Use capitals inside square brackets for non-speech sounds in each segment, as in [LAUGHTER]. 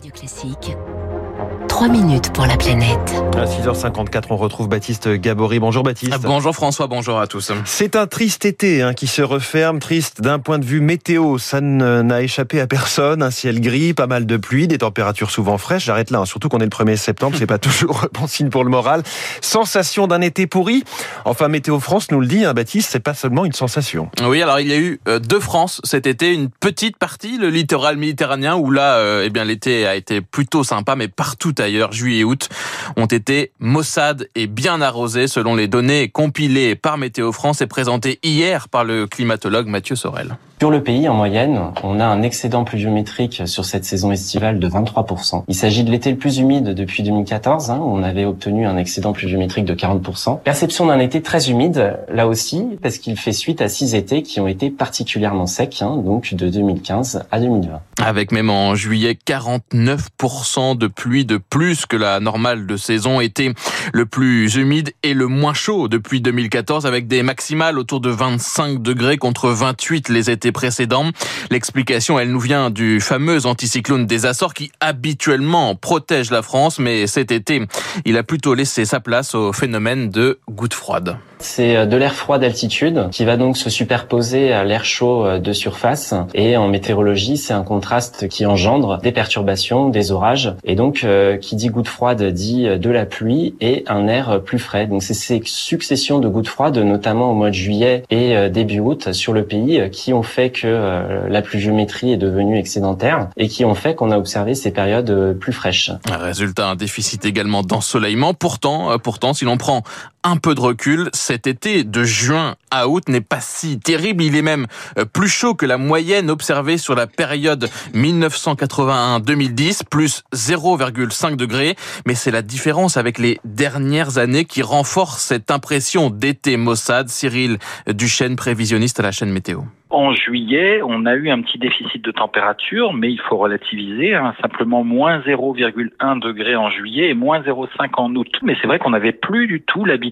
Radio Classique. 3 minutes pour la planète. À 6h54, on retrouve Baptiste Gabory. Bonjour Baptiste. Ah, bonjour François, bonjour à tous. C'est un triste été hein, qui se referme, triste d'un point de vue météo. Ça n'a échappé à personne. Un ciel gris, pas mal de pluie, des températures souvent fraîches. J'arrête là, hein. surtout qu'on est le 1er septembre, c'est pas [LAUGHS] toujours bon signe pour le moral. Sensation d'un été pourri. Enfin, Météo France nous le dit, hein, Baptiste, c'est pas seulement une sensation. Oui, alors il y a eu euh, deux France cet été, une petite partie, le littoral méditerranéen, où là, euh, eh bien l'été a été plutôt sympa, mais partout ailleurs, juillet et août, ont été maussades et bien arrosés selon les données compilées par Météo France et présentées hier par le climatologue Mathieu Sorel. Sur le pays, en moyenne, on a un excédent pluviométrique sur cette saison estivale de 23%. Il s'agit de l'été le plus humide depuis 2014, hein, où on avait obtenu un excédent pluviométrique de 40%. Perception d'un été très humide, là aussi, parce qu'il fait suite à six étés qui ont été particulièrement secs, hein, donc de 2015 à 2020. Avec même en juillet 49% de pluie de plus que la normale de saison, été le plus humide et le moins chaud depuis 2014, avec des maximales autour de 25 degrés contre 28 les étés précédents. L'explication, elle nous vient du fameux anticyclone des Açores qui habituellement protège la France, mais cet été, il a plutôt laissé sa place au phénomène de gouttes froides. C'est euh, de l'air froid d'altitude qui va donc se superposer à l'air chaud euh, de surface. Et en météorologie, c'est un contraste qui engendre des perturbations, des orages. Et donc, euh, qui dit gouttes froides dit de la pluie et un air plus frais. Donc, c'est ces successions de gouttes froides, notamment au mois de juillet et début août sur le pays, qui ont fait que la pluviométrie est devenue excédentaire et qui ont fait qu'on a observé ces périodes plus fraîches. Résultat, un déficit également d'ensoleillement. Pourtant, pourtant, si l'on prend un peu de recul, cet été de juin à août n'est pas si terrible. Il est même euh, plus chaud que la moyenne observée sur la période 1981-2010, plus 0,5 degrés. Mais c'est la différence avec les dernières années qui renforce cette impression d'été maussade. Cyril Duchesne, prévisionniste à la chaîne Météo. En juillet, on a eu un petit déficit de température, mais il faut relativiser, hein, simplement moins 0,1 degré en juillet et moins 0,5 en août. Mais c'est vrai qu'on n'avait plus du tout l'habitude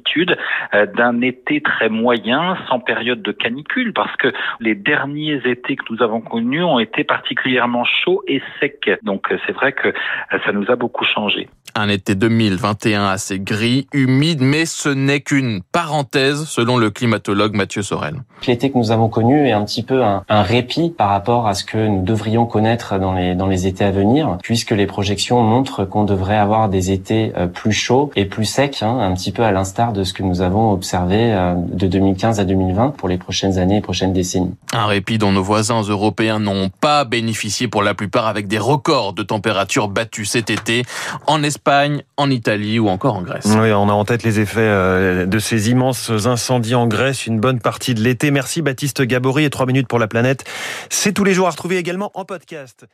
euh, d'un été très moyen, sans période de canicule, parce que les derniers étés que nous avons connus ont été particulièrement chauds et secs. Donc euh, c'est vrai que euh, ça nous a beaucoup changé. Un été 2021 assez gris, humide, mais ce n'est qu'une parenthèse, selon le climatologue Mathieu Sorel. L'été que nous avons connu est un petit peu un, un, répit par rapport à ce que nous devrions connaître dans les, dans les étés à venir, puisque les projections montrent qu'on devrait avoir des étés euh, plus chauds et plus secs, hein, un petit peu à l'instar de ce que nous avons observé euh, de 2015 à 2020 pour les prochaines années et prochaines décennies. Un répit dont nos voisins européens n'ont pas bénéficié pour la plupart avec des records de température battus cet été en Espagne, en Italie ou encore en Grèce. Oui, on a en tête les effets euh, de ces immenses incendies en Grèce une bonne partie de l'été. Merci Baptiste Gabory et 3 minutes pour la planète. C'est tous les jours à retrouver également en podcast.